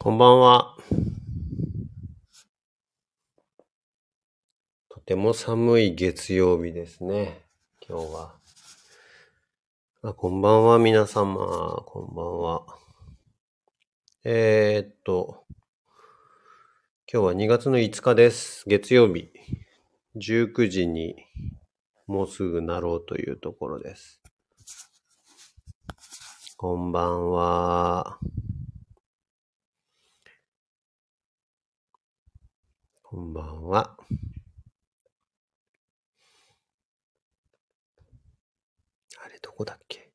こんばんは。とても寒い月曜日ですね。今日は。あこんばんは、皆様。こんばんは。えー、っと、今日は2月の5日です。月曜日。19時にもうすぐなろうというところです。こんばんは。こんばんは。あれ、どこだっけ？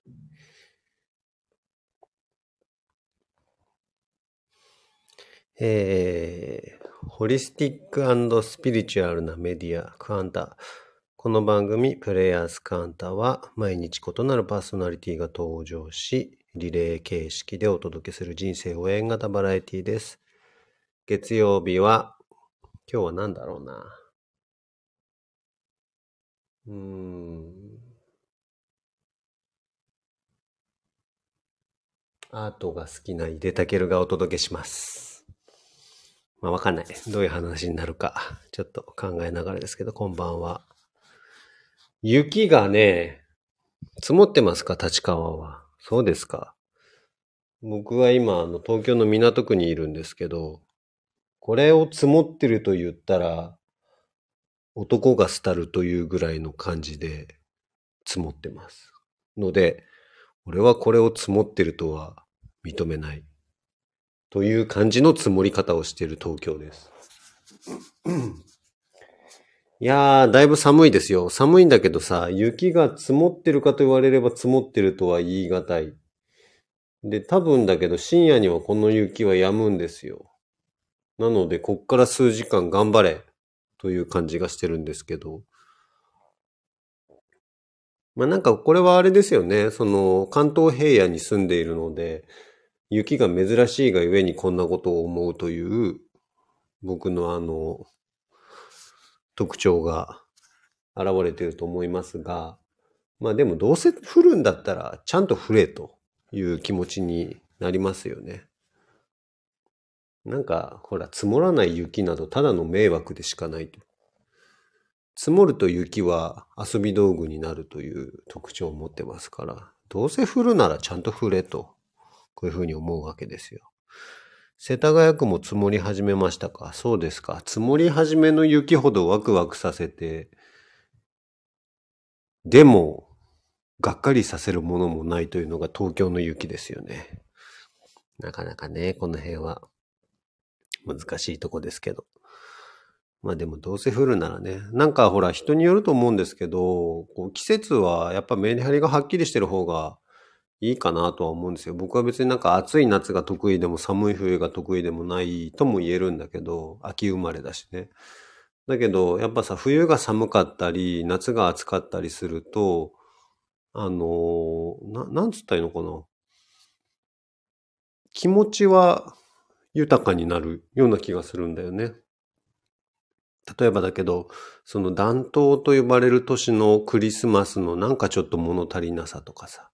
えー、ホリスティックスピリチュアルなメディア、クアンタ。この番組、プレイヤースクアンタは、毎日異なるパーソナリティが登場し、リレー形式でお届けする人生応援型バラエティです。月曜日は、今日は何だろうな。うーん。アートが好きな井出たけるがお届けします。まあわかんない。どういう話になるか。ちょっと考えながらですけど、こんばんは。雪がね、積もってますか？立川は。そうですか。僕は今、あの、東京の港区にいるんですけど、これを積もってると言ったら、男が廃るというぐらいの感じで積もってます。ので、俺はこれを積もってるとは認めない。という感じの積もり方をしている東京です。いやー、だいぶ寒いですよ。寒いんだけどさ、雪が積もってるかと言われれば積もってるとは言い難い。で、多分だけど深夜にはこの雪は止むんですよ。なので、こっから数時間頑張れという感じがしてるんですけど。まあなんかこれはあれですよね。その関東平野に住んでいるので、雪が珍しいがゆえにこんなことを思うという僕のあの特徴が現れていると思いますが、まあでもどうせ降るんだったらちゃんと降れという気持ちになりますよね。なんか、ほら、積もらない雪などただの迷惑でしかないと。積もると雪は遊び道具になるという特徴を持ってますから、どうせ降るならちゃんと降れと、こういうふうに思うわけですよ。世田谷区も積もり始めましたか？そうですか。積もり始めの雪ほどワクワクさせて、でも、がっかりさせるものもないというのが東京の雪ですよね。なかなかね、この辺は。難しいとこですけど。まあでもどうせ降るならね。なんかほら人によると思うんですけど、こう季節はやっぱメリハリがはっきりしてる方がいいかなとは思うんですよ。僕は別になんか暑い夏が得意でも寒い冬が得意でもないとも言えるんだけど、秋生まれだしね。だけどやっぱさ、冬が寒かったり、夏が暑かったりすると、あのな、なんつったらいいのかな。気持ちは豊かになるような気がするんだよね。例えばだけど、その暖冬と呼ばれる年のクリスマスのなんかちょっと物足りなさとかさ、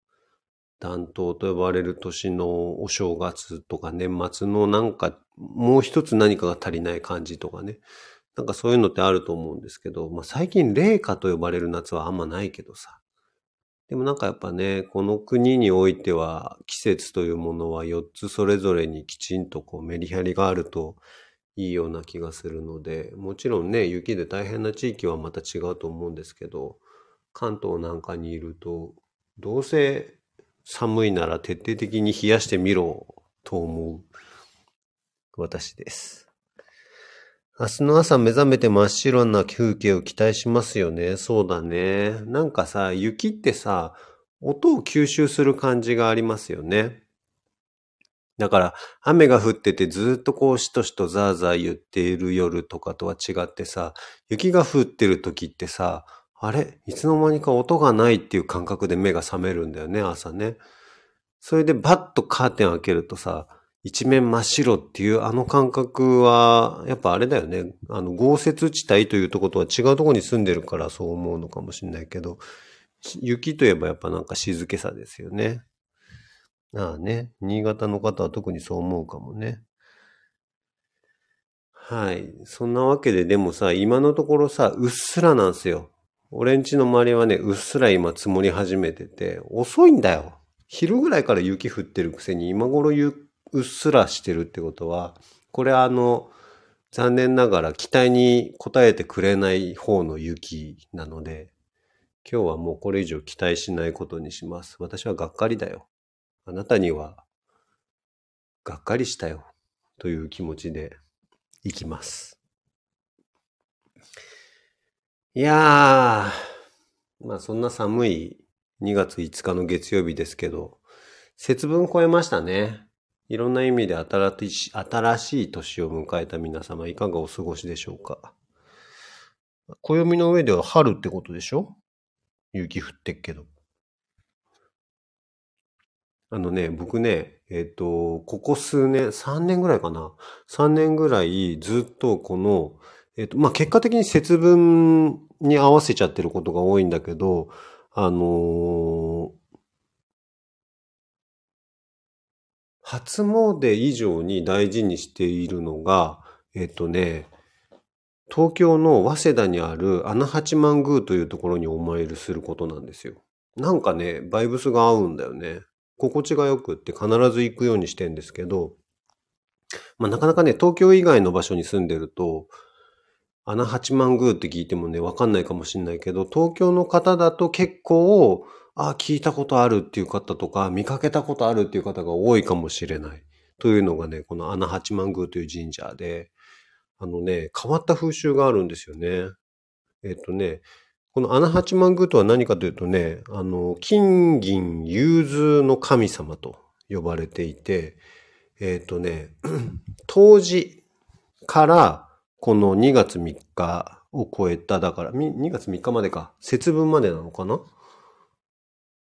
暖冬と呼ばれる年のお正月とか年末のなんかもう一つ何かが足りない感じとかね。なんかそういうのってあると思うんですけど、まあ最近冷夏と呼ばれる夏はあんまないけどさ。でもなんかやっぱね、この国においては季節というものは4つそれぞれにきちんとこうメリハリがあるといいような気がするので、もちろんね、雪で大変な地域はまた違うと思うんですけど、関東なんかにいると、どうせ寒いなら徹底的に冷やしてみろと思う私です。明日の朝目覚めて真っ白な風景を期待しますよね。そうだね。なんかさ、雪ってさ、音を吸収する感じがありますよね。だから、雨が降っててずっとこうしとしとザーザー言っている夜とかとは違ってさ、雪が降ってる時ってさ、あれ？いつの間にか音がないっていう感覚で目が覚めるんだよね、朝ね。それでバッとカーテン開けるとさ、一面真っ白っていうあの感覚は、やっぱあれだよね。あの、豪雪地帯というとことは違うとこに住んでるからそう思うのかもしれないけど、雪といえばやっぱなんか静けさですよね。ああね。新潟の方は特にそう思うかもね。はい。そんなわけで、でもさ、今のところさ、うっすらなんすよ。俺んちの周りはね、うっすら今積もり始めてて、遅いんだよ。昼ぐらいから雪降ってるくせに今頃雪うっすらしてるってことは、これあの、残念ながら期待に応えてくれない方の雪なので、今日はもうこれ以上期待しないことにします。私はがっかりだよ。あなたには、がっかりしたよ。という気持ちでいきます。いやー、まあそんな寒い2月5日の月曜日ですけど、節分超えましたね。いろんな意味で新しい新しい年を迎えた皆様、いかがお過ごしでしょうか？暦の上では春ってことでしょ？雪降ってっけど。あのね、僕ね、えっ、ー、と、ここ数年、3年ぐらいかな。3年ぐらいずっとこの、えっ、ー、と、まあ、結果的に節分に合わせちゃってることが多いんだけど、あのー、初詣以上に大事にしているのが、えっとね、東京の早稲田にある穴八幡宮というところにお参りすることなんですよ。なんかね、バイブスが合うんだよね。心地が良くって必ず行くようにしてんですけど、まあなかなかね、東京以外の場所に住んでると、穴八幡宮って聞いてもね、わかんないかもしんないけど、東京の方だと結構、あ、聞いたことあるっていう方とか、見かけたことあるっていう方が多いかもしれない。というのがね、この穴八幡宮という神社で、あのね、変わった風習があるんですよね。えっとね、この穴八幡宮とは何かというとね、あの、金銀融通の神様と呼ばれていて、えっとね、当時からこの2月3日を超えた、だから、2月3日までか、節分までなのかな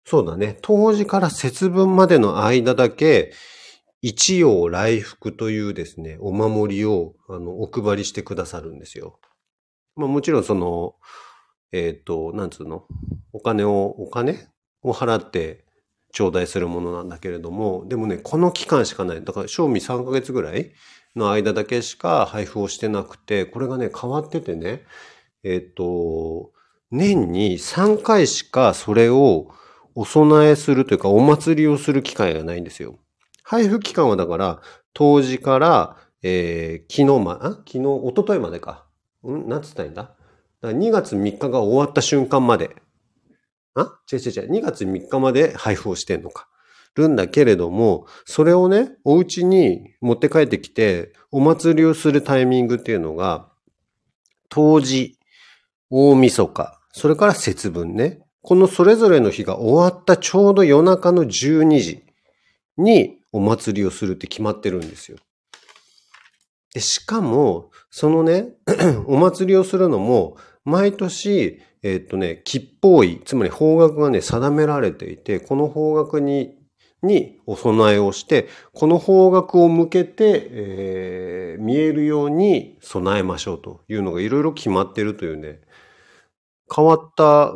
そうだね。当時から節分までの間だけ、一葉来福というですね、お守りを、あの、お配りしてくださるんですよ。まあもちろんその、えっ、ー、と、なんつうの？お金を、お金？を払って頂戴するものなんだけれども、でもね、この期間しかない。だから、賞味3ヶ月ぐらいの間だけしか配布をしてなくて、これがね、変わっててね、えっ、ー、と、年に3回しかそれをお供えするというか、お祭りをする機会がないんですよ。配布期間はだから、当時から、えー、昨日ま、あ昨日、一昨日までか。ん？なんつったらいいんだ？だ2月3日が終わった瞬間まで。あ？違う違う違う。2月3日まで配布をしてんのか。るんだけれども、それをね、お家に持って帰ってきて、お祭りをするタイミングっていうのが、当時、大晦日、それから節分ね。このそれぞれの日が終わったちょうど夜中の12時にお祭りをするって決まってるんですよ。でしかも、そのね、お祭りをするのも、毎年、えっとね、吉報位、つまり方角がね、定められていて、この方角に、にお供えをして、この方角を向けて、えー、見えるように備えましょうというのがいろいろ決まってるというね、変わった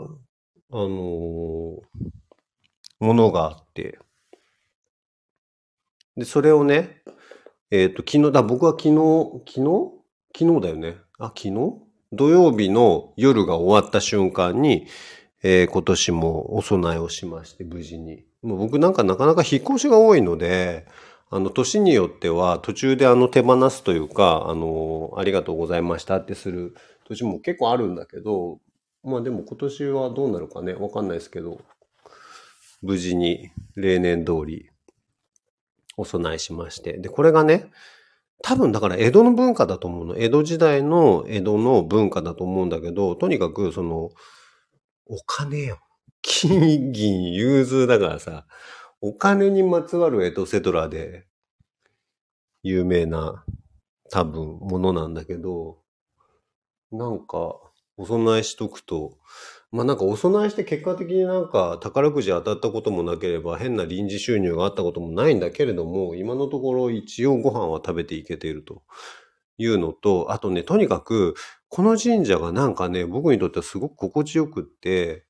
あのー、ものがあって、で、それをね、えっ、ー、と、昨日、だ、僕は昨日、昨日？昨日だよね。あ、昨日？土曜日の夜が終わった瞬間に、えー、今年もお供えをしまして、無事に。もう僕なんかなかなか引っ越しが多いので、あの、年によっては途中であの手放すというか、あの、ありがとうございましたってする年も結構あるんだけど、まあでも今年はどうなるかね、わかんないですけど、無事に例年通りお供えしまして。で、これがね、多分だから江戸の文化だと思うの。江戸時代の江戸の文化だと思うんだけど、とにかくその、お金よ。金銀融通だからさ、お金にまつわるエトセトラで有名な多分ものなんだけど、なんか、お供えしとくと、まあなんかお供えして結果的になんか宝くじ当たったこともなければ変な臨時収入があったこともないんだけれども、今のところ一応ご飯は食べていけていると。いうのと、あとね、とにかくこの神社がなんかね、僕にとってはすごく心地よくって、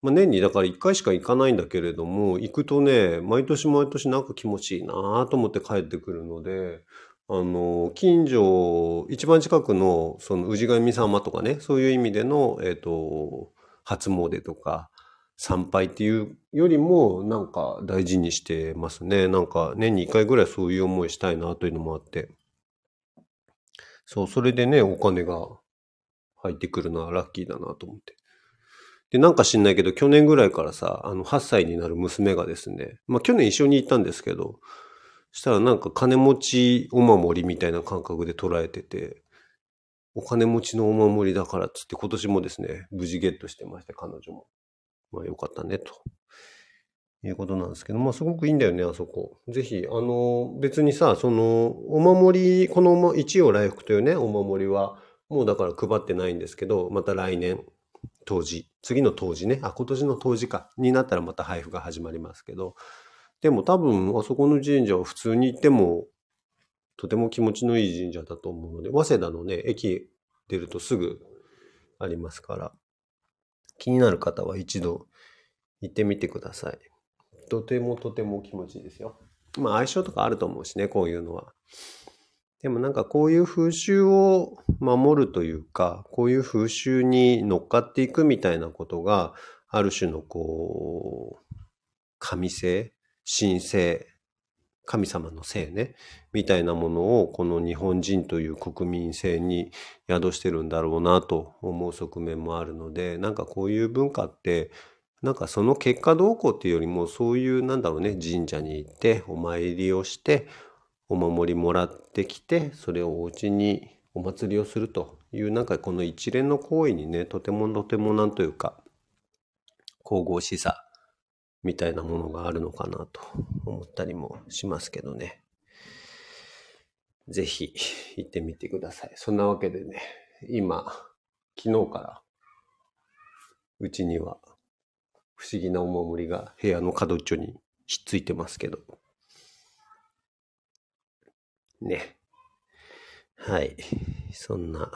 まあ、年にだから1回しか行かないんだけれども、行くとね、毎年毎年なんか気持ちいいなと思って帰ってくるので、あの、近所、一番近くの、その、氏神様とかね、そういう意味での、えっ、と、初詣とか、参拝っていうよりも、なんか大事にしてますね。なんか年に一回ぐらいそういう思いしたいなというのもあって。そう、それでね、お金が入ってくるのはラッキーだなと思って。で、なんか知んないけど、去年ぐらいからさ、あの、8歳になる娘がですね、まあ去年一緒に行ったんですけど、したらなんか金持ちお守りみたいな感覚で捉えてて、お金持ちのお守りだからっつって今年もですね、無事ゲットしてまして、彼女も。まあよかったね、と。いうことなんですけど、まあすごくいいんだよね、あそこ。ぜひ、あの、別にさ、その、お守り、この一応来福というね、お守りは、もうだから配ってないんですけど、また来年、当時、次の当時ね、あ、今年の当時か、になったらまた配布が始まりますけど、でも多分、あそこの神社は普通に行っても、とても気持ちのいい神社だと思うので、早稲田のね、駅出るとすぐありますから、気になる方は一度行ってみてください。とてもとても気持ちいいですよ。まあ相性とかあると思うしね、こういうのは。でもなんかこういう風習を守るというか、こういう風習に乗っかっていくみたいなことが、ある種のこう、神性神聖、神様の性ね、みたいなものをこの日本人という国民性に宿してるんだろうなと思う側面もあるので、なんかこういう文化って、なんかその結果どうこうっていうよりも、そういうなんだろうね、神社に行ってお参りをして、お守りもらってきて、それをお家にお祭りをするという、なんかこの一連の行為にね、とてもとてもなんというか、神々しさみたいなものがあるのかなと思ったりもしますけどね。ぜひ行ってみてください。そんなわけでね、今、昨日からうちには不思議なお守りが部屋の角っちょにひっついてますけど。ね。はい。そんな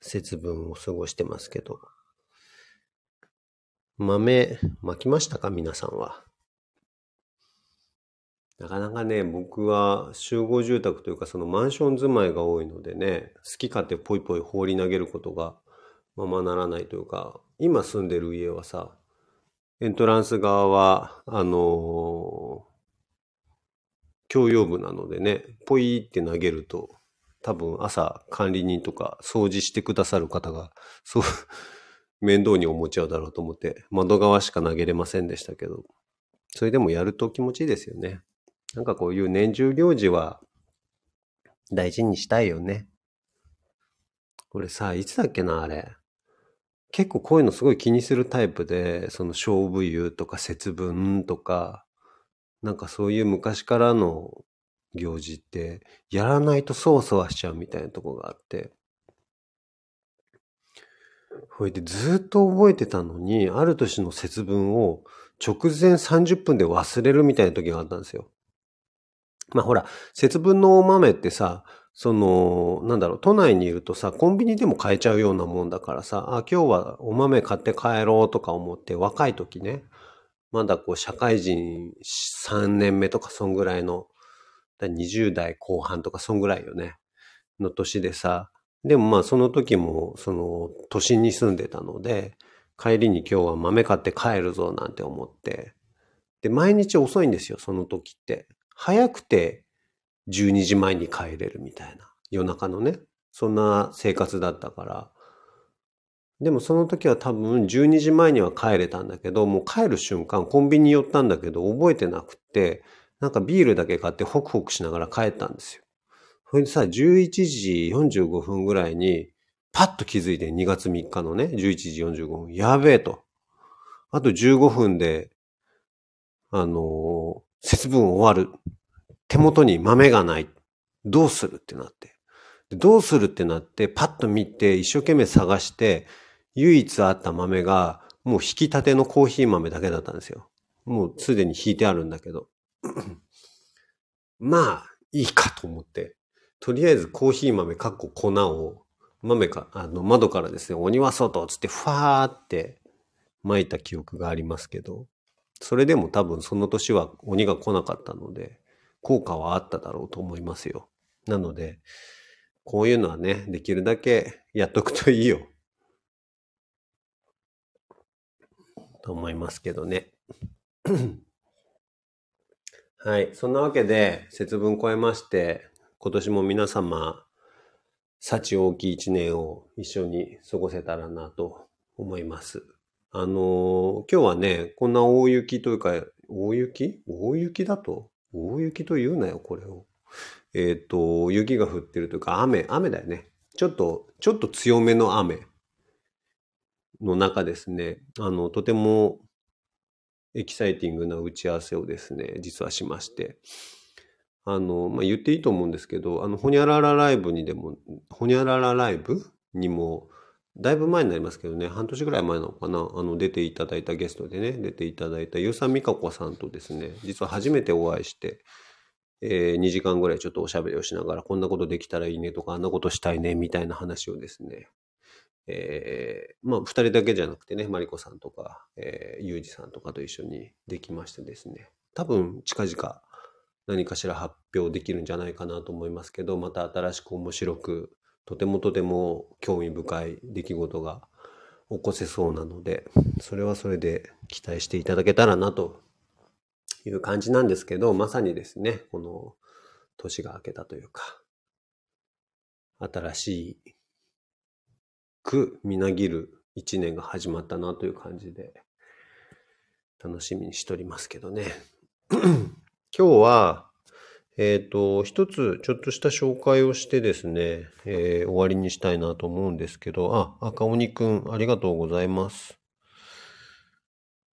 節分を過ごしてますけど。豆、まきましたか？皆さんは。なかなかね、僕は集合住宅というかそのマンション住まいが多いのでね、好き勝手ポイポイ放り投げることがままならないというか、今住んでる家はさ、エントランス側は、あのー、共用部なのでね、ポイって投げると、多分朝管理人とか掃除してくださる方が、そう、面倒に思っちゃうだろうと思って、窓側しか投げれませんでしたけど、それでもやると気持ちいいですよね。なんかこういう年中行事は大事にしたいよね。これさ、いつだっけな、あれ。結構こういうのすごい気にするタイプで、その勝負湯とか節分とか、なんかそういう昔からの行事って、やらないとそわそわしちゃうみたいなとこがあって、ほいでずっと覚えてたのに、ある年の節分を直前30分で忘れるみたいな時があったんですよ。まあほら、節分のお豆ってさ、その、なんだろう、都内にいるとさ、コンビニでも買えちゃうようなもんだからさ、あ、今日はお豆買って帰ろうとか思って若い時ね、まだこう社会人3年目とかそんぐらいの、20代後半とかそんぐらいよね、の年でさ、でもまあその時もその都心に住んでたので、帰りに今日は豆買って帰るぞなんて思って。で、毎日遅いんですよ、その時って。早くて12時前に帰れるみたいな。夜中のね。そんな生活だったから。でもその時は多分12時前には帰れたんだけど、もう帰る瞬間コンビニ寄ったんだけど覚えてなくって、なんかビールだけ買ってホクホクしながら帰ったんですよ。それでさ、11時45分ぐらいに、パッと気づいて2月3日のね、11時45分、やべえと。あと15分で、あのー、節分終わる。手元に豆がない。どうするってなって。どうするってなって、パッと見て、一生懸命探して、唯一あった豆が、もう引き立てのコーヒー豆だけだったんですよ。もうすでに引いてあるんだけど。まあ、いいかと思って。とりあえずコーヒー豆かっこ粉を豆か、あの窓からですね、鬼は外つってファーって巻いた記憶がありますけど、それでも多分その年は鬼が来なかったので、効果はあっただろうと思いますよ。なので、こういうのはね、できるだけやっとくといいよ。と思いますけどね。はい。そんなわけで、節分超えまして、今年も皆様、幸大きい一年を一緒に過ごせたらなと思います。あの、今日はね、こんな大雪というか、大雪？大雪だと？大雪と言うなよ、これを。えっ、ー、と、雪が降ってるというか、雨、雨だよね。ちょっと、ちょっと強めの雨の中ですね、あの、とてもエキサイティングな打ち合わせをですね、実はしまして、あの、まあ、言っていいと思うんですけど、あの、ほにゃららライブにでも、ほにゃららライブにも、だいぶ前になりますけどね、半年ぐらい前なのかな、あの、出ていただいたゲストでね、出ていただいたゆうさんみかこさんとですね、実は初めてお会いして、えー、2時間ぐらいちょっとおしゃべりをしながら、こんなことできたらいいねとか、あんなことしたいね、みたいな話をですね、えー、まあ、二人だけじゃなくてね、マリコさんとか、えー、ユージさんとかと一緒にできましてですね、多分近々何かしら発表できるんじゃないかなと思いますけど、また新しく面白くとてもとても興味深い出来事が起こせそうなので、それはそれで期待していただけたらなという感じなんですけど、まさにですね、この年が明けたというか、新しくみなぎる一年が始まったなという感じで、楽しみにしておりますけどね。今日は、えっ、ー、と、一つちょっとした紹介をしてですね、えー、終わりにしたいなと思うんですけど、あ、赤鬼くん、ありがとうございます。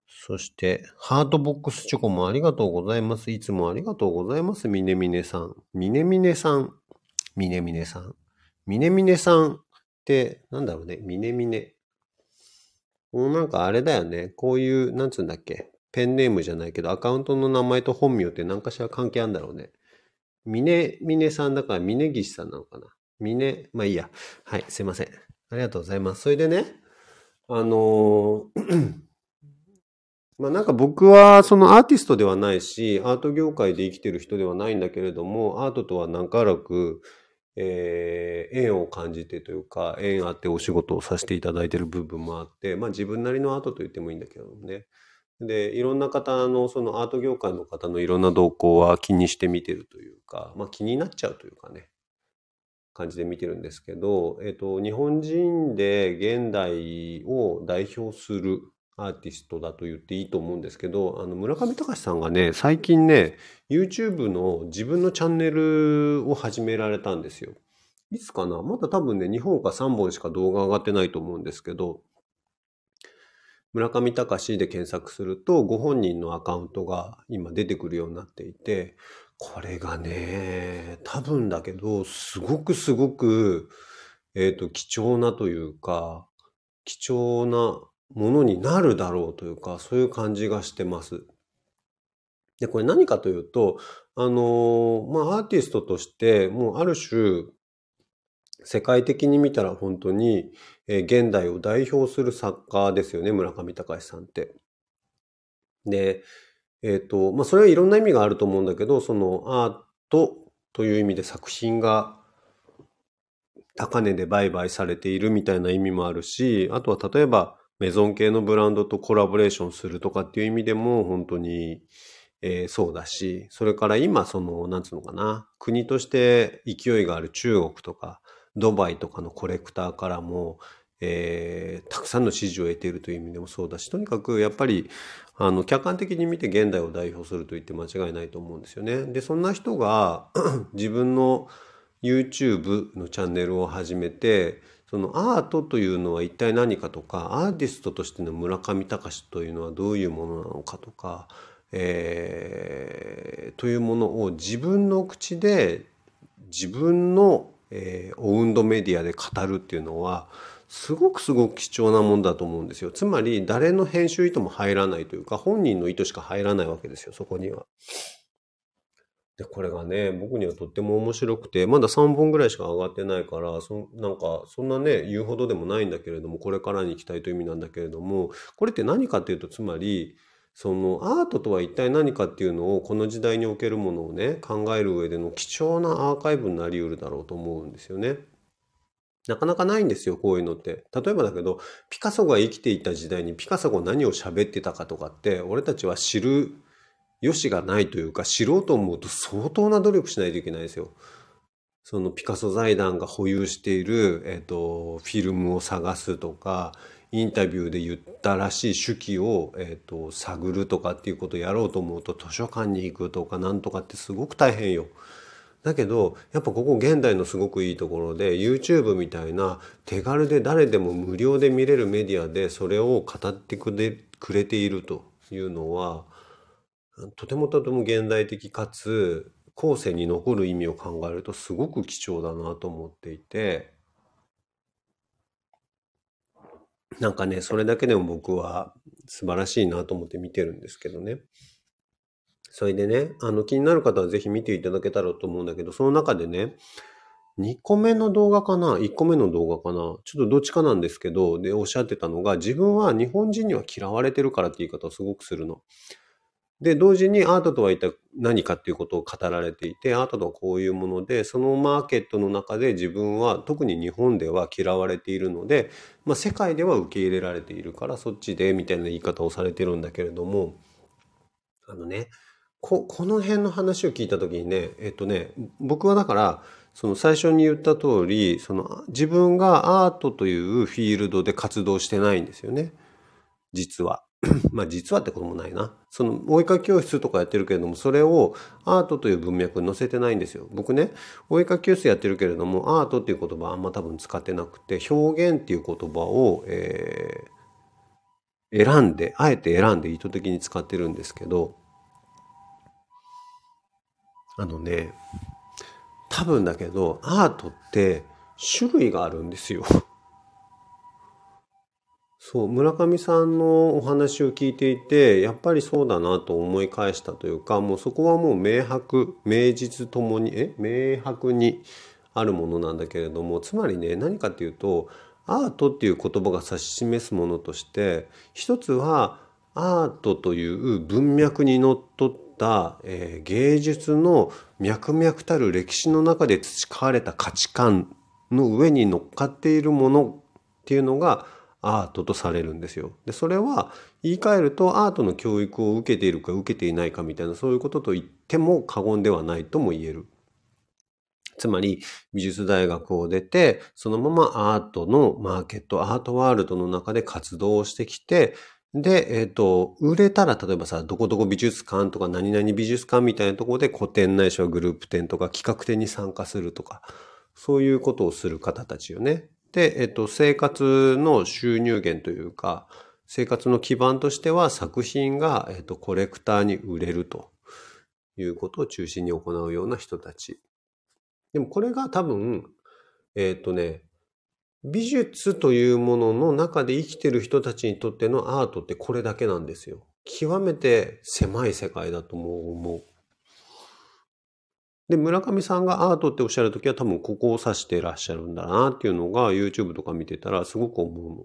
そして、ハートボックスチョコもありがとうございます。いつもありがとうございます。みねみねさん。みねみねさん。みねみねさん。みねみねさんって、なんだろうね。みねみね。もうなんかあれだよね。こういう、なんつうんだっけ。ペンネームじゃないけど、アカウントの名前と本名って何かしら関係あるんだろうね。峰、峰さんだから峰岸さんなのかな。峰、まあいいや。はい、すいません。ありがとうございます。それでね、あのー まあなんか僕はそのアーティストではないし、アート業界で生きてる人ではないんだけれども、アートとは何からく、えー、縁を感じてというか、縁あってお仕事をさせていただいてる部分もあって、まあ自分なりのアートと言ってもいいんだけどね。で、いろんな方の、そのアート業界の方のいろんな動向は気にして見てるというか、まあ気になっちゃうというかね、感じで見てるんですけど、えっと、日本人で現代を代表するアーティストだと言っていいと思うんですけど、あの、村上隆さんがね、最近ね、YouTube の自分のチャンネルを始められたんですよ。いつかなまだ多分ね、2本か3本しか動画上がってないと思うんですけど、村上隆で検索すると、ご本人のアカウントが今出てくるようになっていて、これがね、多分だけど、すごくすごく、え、ー、と、貴重なというか、貴重なものになるだろうというか、そういう感じがしてます。で、これ何かというと、あのまあ、アーティストとして、もうある種、世界的に見たら本当に、えー、現代を代表する作家ですよね、村上隆さんって。で、えっ、ー、と、まあ、それはいろんな意味があると思うんだけど、そのアートという意味で作品が高値で売買されているみたいな意味もあるし、あとは例えばメゾン系のブランドとコラボレーションするとかっていう意味でも本当に、えー、そうだし、それから今その、なんつうのかな、国として勢いがある中国とか、ドバイとかのコレクターからも、えー、たくさんの支持を得ているという意味でもそうだし、とにかくやっぱり、あの、客観的に見て現代を代表すると言って間違いないと思うんですよね。で、そんな人が 自分の YouTube のチャンネルを始めて、そのアートというのは一体何かとか、アーティストとしての村上隆というのはどういうものなのかとか、えー、というものを自分の口で自分のえー、オウンドメディアで語るっていうのはすごくすごく貴重なもんだと思うんですよ。つまり誰の編集意図も入らないというか本人の意図しか入らないわけですよそこには。でこれがね僕にはとっても面白くてまだ3本ぐらいしか上がってないからそなんかそんなね言うほどでもないんだけれどもこれからに行きたいという意味なんだけれどもこれって何かっていうとつまりそのアートとは一体何かっていうのをこの時代におけるものをね考える上での貴重なアーカイブになりうるだろうと思うんですよね。なかなかないんですよ、こういうのって。例えばだけど、ピカソが生きていた時代にピカソが何を喋ってたかとかって、俺たちは知る良しがないというか、知ろうと思うと相当な努力しないといけないですよ。そのピカソ財団が保有している、えっ、と、フィルムを探すとか、インタビューで言ったらしい手記を、えーと、探るとかっていうことをやろうと思うと図書館に行くとかなんとかってすごく大変よ。だけどやっぱここ現代のすごくいいところで YouTube みたいな手軽で誰でも無料で見れるメディアでそれを語ってくれくれているというのはとてもとても現代的かつ後世に残る意味を考えるとすごく貴重だなと思っていてなんかね、それだけでも僕は素晴らしいなと思って見てるんですけどね。それでね、あの気になる方はぜひ見ていただけたらと思うんだけど、その中でね、2個目の動画かな ?1 個目の動画かな？ちょっとどっちかなんですけど、で、おっしゃってたのが、自分は日本人には嫌われてるからって言い方をすごくするの。で、同時にアートとは一体何かっていうことを語られていて、アートとはこういうもので、そのマーケットの中で自分は特に日本では嫌われているので、まあ世界では受け入れられているからそっちでみたいな言い方をされてるんだけれども、あのね、こ、この辺の話を聞いた時にね、えっとね、僕はだから、その最初に言った通り、その自分がアートというフィールドで活動してないんですよね。実は。まあ実はってこともないな。その、お絵かき教室とかやってるけれども、それをアートという文脈に載せてないんですよ。僕ね、お絵かき教室やってるけれども、アートっていう言葉はあんま多分使ってなくて、表現っていう言葉を、えー、選んで、あえて選んで意図的に使ってるんですけど、あのね、多分だけど、アートって種類があるんですよ。そう、村上さんのお話を聞いていて、やっぱりそうだなと思い返したというか、もうそこはもう明白、明実ともに、え？明白にあるものなんだけれども、つまりね、何かっていうと、アートっていう言葉が指し示すものとして、一つはアートという文脈にのっとった、えー、芸術の脈々たる歴史の中で培われた価値観の上に乗っかっているものっていうのが、アートとされるんですよ。で、それは言い換えるとアートの教育を受けているか受けていないかみたいなそういうことと言っても過言ではないとも言える。つまり美術大学を出てそのままアートのマーケット、アートワールドの中で活動をしてきてで、えっ、ー、と、売れたら、例えばさ、どこどこ美術館とか何々美術館みたいなところで個展ないしはグループ展とか企画展に参加するとか、そういうことをする方たちよね。で、えっと、生活の収入源というか、生活の基盤としては作品が、えっと、コレクターに売れるということを中心に行うような人たち。でもこれが多分、えっとね、美術というものの中で生きてる人たちにとってのアートってこれだけなんですよ。極めて狭い世界だと思う。で、村上さんがアートっておっしゃるときは多分ここを指してらっしゃるんだなっていうのが YouTube とか見てたらすごく思うの。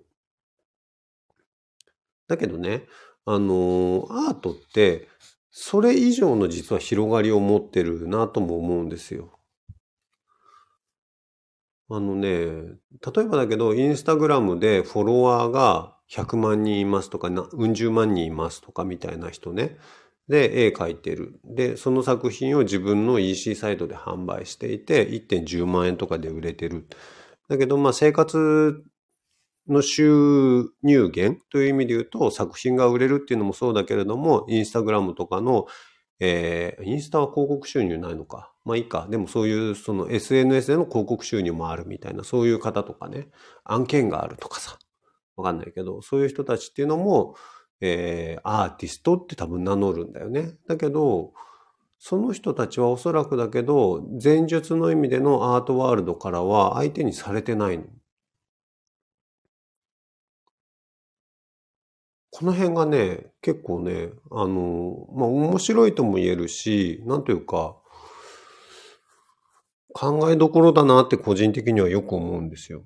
だけどね、あのアートってそれ以上の実は広がりを持ってるなとも思うんですよ。あのね、例えばだけど、インスタグラムでフォロワーが100万人いますとか、うん十万人いますとかみたいな人ね。で、絵描いてる。で、その作品を自分の EC サイトで販売していて、1.10万円とかで売れてる。だけど、まあ生活の収入源という意味で言うと、作品が売れるっていうのもそうだけれども、インスタグラムとかの、えー、インスタは広告収入ないのか。まあいいか。でもそういうその SNS での広告収入もあるみたいな、そういう方とかね、案件があるとかさ。わかんないけど、そういう人たちっていうのも、えー、アーティストって多分名乗るんだよね。だけど、その人たちはおそらくだけど、前述の意味でのアートワールドからは相手にされてないの。この辺がね、結構ね、あの、まあ、面白いとも言えるし、なんというか、考えどころだなって個人的にはよく思うんですよ。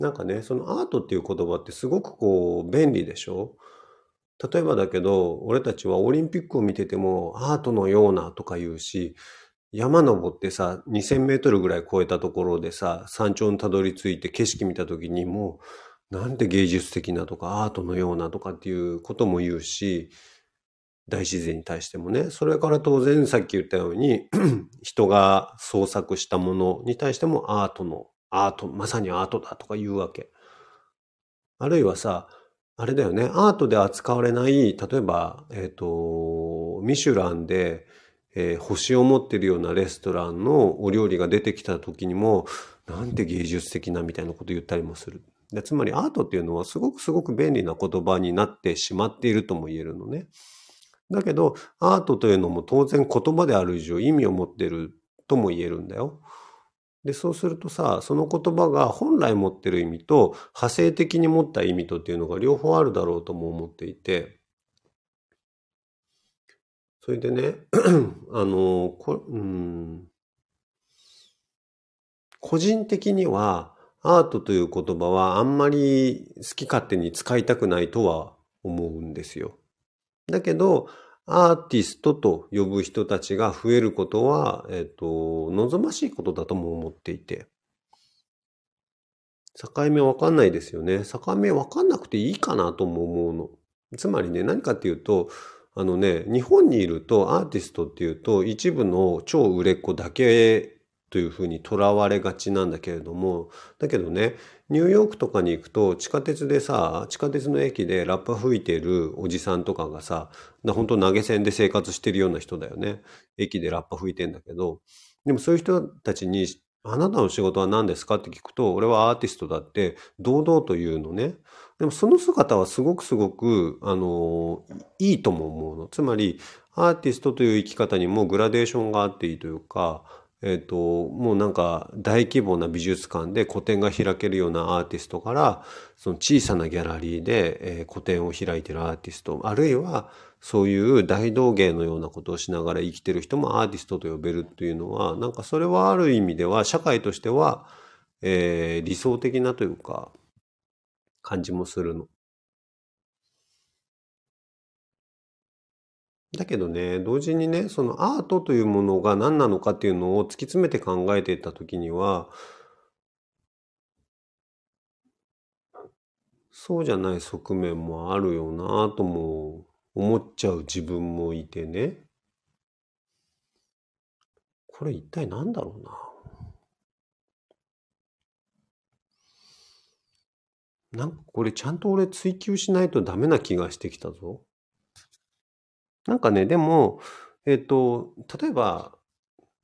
なんかね、そのアートっていう言葉ってすごくこう便利でしょ？例えばだけど、俺たちはオリンピックを見ててもアートのようなとか言うし、山登ってさ、2000メートルぐらい超えたところでさ、山頂にたどり着いて景色見た時にもう、なんて芸術的なとかアートのようなとかっていうことも言うし、大自然に対してもね。それから当然さっき言ったように、人が創作したものに対してもアートの、アート、まさにアートだとか言うわけ。あるいはさ、あれだよね、アートで扱われない、例えば、えっ、ー、と、ミシュランで、えー、星を持ってるようなレストランのお料理が出てきた時にも、なんて芸術的なみたいなこと言ったりもする。でつまりアートっていうのはすごくすごく便利な言葉になってしまっているとも言えるのね。だけど、アートというのも当然言葉である以上意味を持ってるとも言えるんだよ。で、そうするとさ、その言葉が本来持ってる意味と派生的に持った意味とっていうのが両方あるだろうとも思っていて、それでね、あの、こうん、個人的にはアートという言葉はあんまり好き勝手に使いたくないとは思うんですよ。だけど、アーティストと呼ぶ人たちが増えることは、えっ、ー、と、望ましいことだとも思っていて。境目わかんないですよね。境目わかんなくていいかなとも思うの。つまりね、何かっていうと、あのね、日本にいるとアーティストっていうと一部の超売れっ子だけというふうにとらわれがちなんだけれども、だけどね、ニューヨークとかに行くと地下鉄でさ、地下鉄の駅でラッパ吹いてるおじさんとかがさ、本当投げ銭で生活してるような人だよね。駅でラッパ吹いてんだけど、でもそういう人たちに、あなたの仕事は何ですか？って聞くと、俺はアーティストだって堂々と言うのね。でもその姿はすごくすごく、あの、いいとも思うの。つまり、アーティストという生き方にもグラデーションがあっていいというか、えっ、ー、と、もうなんか大規模な美術館で個展が開けるようなアーティストから、その小さなギャラリーで、えー、個展を開いてるアーティスト、あるいはそういう大道芸のようなことをしながら生きてる人もアーティストと呼べるっていうのは、なんかそれはある意味では社会としては、えー、理想的なというか、感じもするの。だけどね、同時にね、そのアートというものが何なのかっていうのを突き詰めて考えていったときには、そうじゃない側面もあるよなとも思っちゃう自分もいてね。これ一体何だろうな。なんかこれちゃんと俺追求しないとダメな気がしてきたぞ。なんかね、でも、えっ、と、例えば、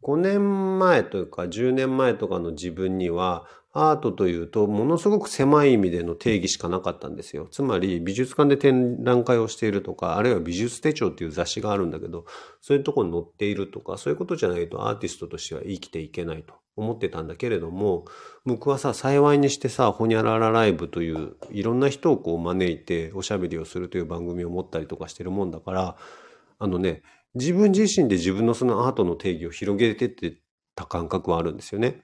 5年前というか10年前とかの自分には、アートというと、ものすごく狭い意味での定義しかなかったんですよ。つまり、美術館で展覧会をしているとか、あるいは美術手帳っていう雑誌があるんだけど、そういうとこに載っているとか、そういうことじゃないとアーティストとしては生きていけないと思ってたんだけれども、僕はさ、幸いにしてさ、ほにゃららライブという、いろんな人をこう招いておしゃべりをするという番組を持ったりとかしてるもんだから、あのね、自分自身で自分のそのアートの定義を広げてってた感覚はあるんですよね。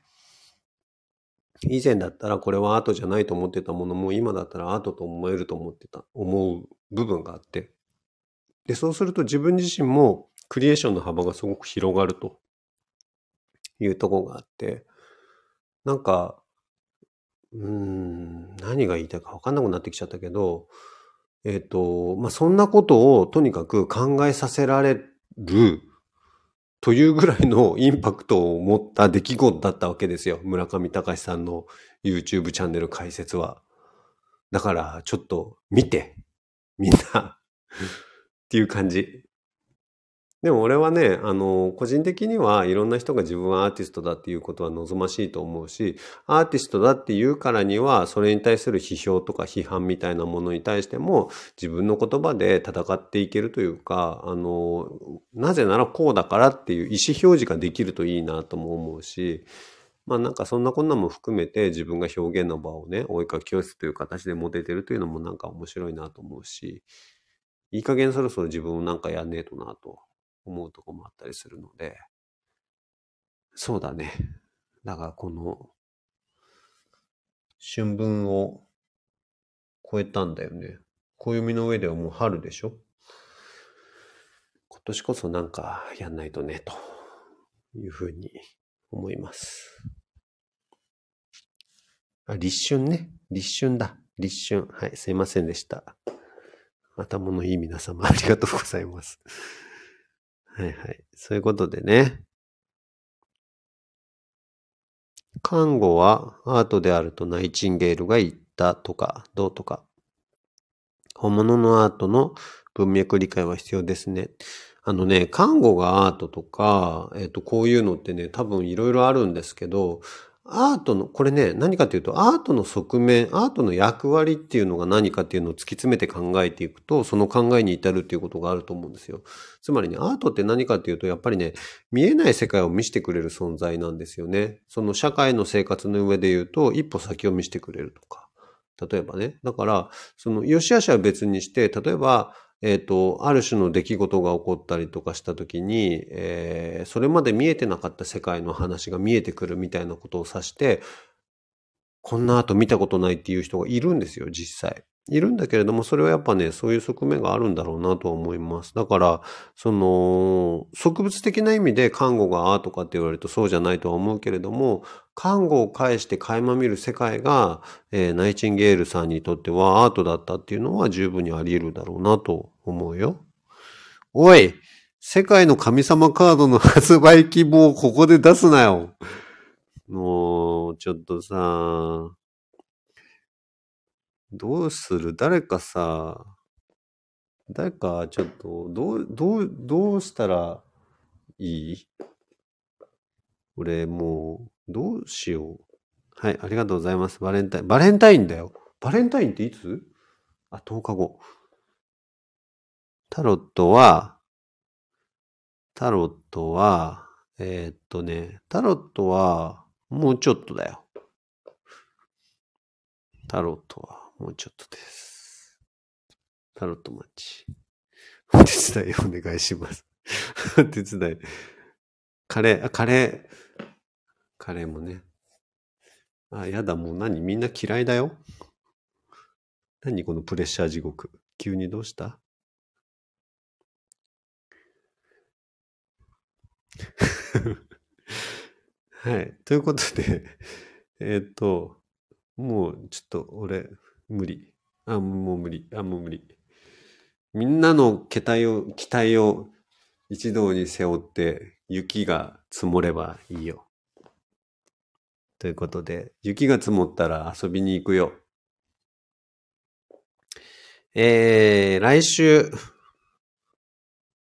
以前だったらこれはアートじゃないと思ってたものも今だったらアートと思えると思ってた、思う部分があって。で、そうすると自分自身もクリエーションの幅がすごく広がるというとこがあって、なんか、うーん、何が言いたいか分かんなくなってきちゃったけど、えっ、ー、と、まあ、そんなことをとにかく考えさせられるというぐらいのインパクトを持った出来事だったわけですよ。村上隆さんの YouTube チャンネル解説は。だからちょっと見て、みんな っていう感じ。でも俺はね、あの、個人的にはいろんな人が自分はアーティストだっていうことは望ましいと思うし、アーティストだって言うからには、それに対する批評とか批判みたいなものに対しても、自分の言葉で戦っていけるというか、あの、なぜならこうだからっていう意思表示ができるといいなとも思うし、まあなんかそんなこんなも含めて自分が表現の場をね、お絵かき教室という形で持ててるというのもなんか面白いなと思うし、いい加減そろそろ自分もなんかやんねえとなと思うとこもあったりするので、そうだね。だからこの、春分を超えたんだよね。暦の上ではもう春でしょ？今年こそなんかやんないとね、というふうに思います。あ、立春ね。立春だ。立春。はい、すいませんでした。頭のいい皆様ありがとうございます。はいはい。そういうことでね。看護はアートであるとナイチンゲールが言ったとか、どうとか。本物のアートの文脈理解は必要ですね。あのね、看護がアートとか、えっ、と、こういうのってね、多分いろいろあるんですけど、アートの、これね、何かというと、アートの側面、アートの役割っていうのが何かっていうのを突き詰めて考えていくと、その考えに至るっていうことがあると思うんですよ。つまりね、アートって何かっていうと、やっぱりね、見えない世界を見せてくれる存在なんですよね。その社会の生活の上で言うと、一歩先を見せてくれるとか。例えばね。だから、その、良し悪しは別にして、例えば、えっ、と、ある種の出来事が起こったりとかした時に、えーそれまで見えてなかった世界の話が見えてくるみたいなことを指して、こんな後見たことないっていう人がいるんですよ、実際。いるんだけれども、それはやっぱね、そういう側面があるんだろうなと思います。だから、その、植物的な意味で看護がアートかって言われるとそうじゃないとは思うけれども、看護を介して垣間見る世界が、えーナイチンゲールさんにとってはアートだったっていうのは十分にあり得るだろうなと思うよ。おい世界の神様カードの発売希望をここで出すなよもう、ちょっとさ、どうする？誰かさ、誰かちょっと、どう、どう、どうしたらいい？俺もう、どうしよう。はい、ありがとうございます。バレンタイン。バレンタインだよ。バレンタインっていつ？あ、10日後。タロットは、タロットは、えーっとね、タロットは、もうちょっとだよ。タロットは、もうちょっとです。タロットマッチ。お手伝いお願いします。お手伝い。カレー、あ、カレー。カレーもね。あ、やだ、もう何？みんな嫌いだよ。何このプレッシャー地獄。急にどうした？はい。ということで、えーっと、もうちょっと俺、無理。あ、もう無理。あ、もう無理。みんなの期待を、期待を一堂に背負って雪が積もればいいよ。ということで、雪が積もったら遊びに行くよ。えー、来週、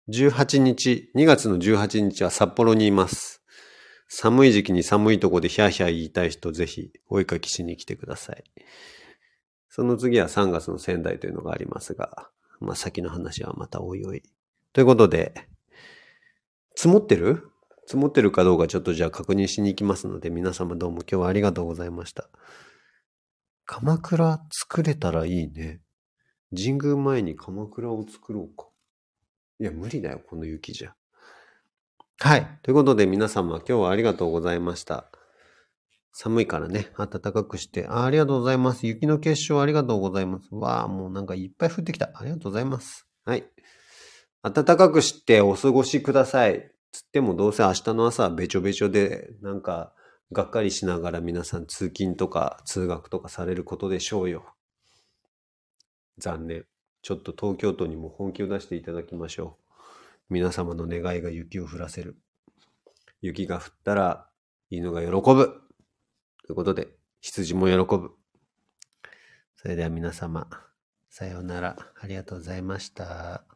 18日、2月の18日は札幌にいます。寒い時期に寒いとこでヒャーヒャー言いたい人、ぜひお絵かきしに来てください。その次は3月の仙台というのがありますが、まあ先の話はまたおいおい。ということで、積もってる？積もってるかどうかちょっとじゃあ確認しに行きますので、皆様どうも今日はありがとうございました。鎌倉作れたらいいね。神宮前に鎌倉を作ろうか。いや、無理だよ、この雪じゃ。はい。ということで皆様今日はありがとうございました。寒いからね、暖かくしてあ。ありがとうございます。雪の結晶ありがとうございます。わあ、もうなんかいっぱい降ってきた。ありがとうございます。はい。暖かくしてお過ごしください。つってもどうせ明日の朝はべちょべちょで、なんか、がっかりしながら皆さん通勤とか通学とかされることでしょうよ。残念。ちょっと東京都にも本気を出していただきましょう。皆様の願いが雪を降らせる。雪が降ったら犬が喜ぶ。ということで、羊も喜ぶ。それでは皆様、さようなら。ありがとうございました。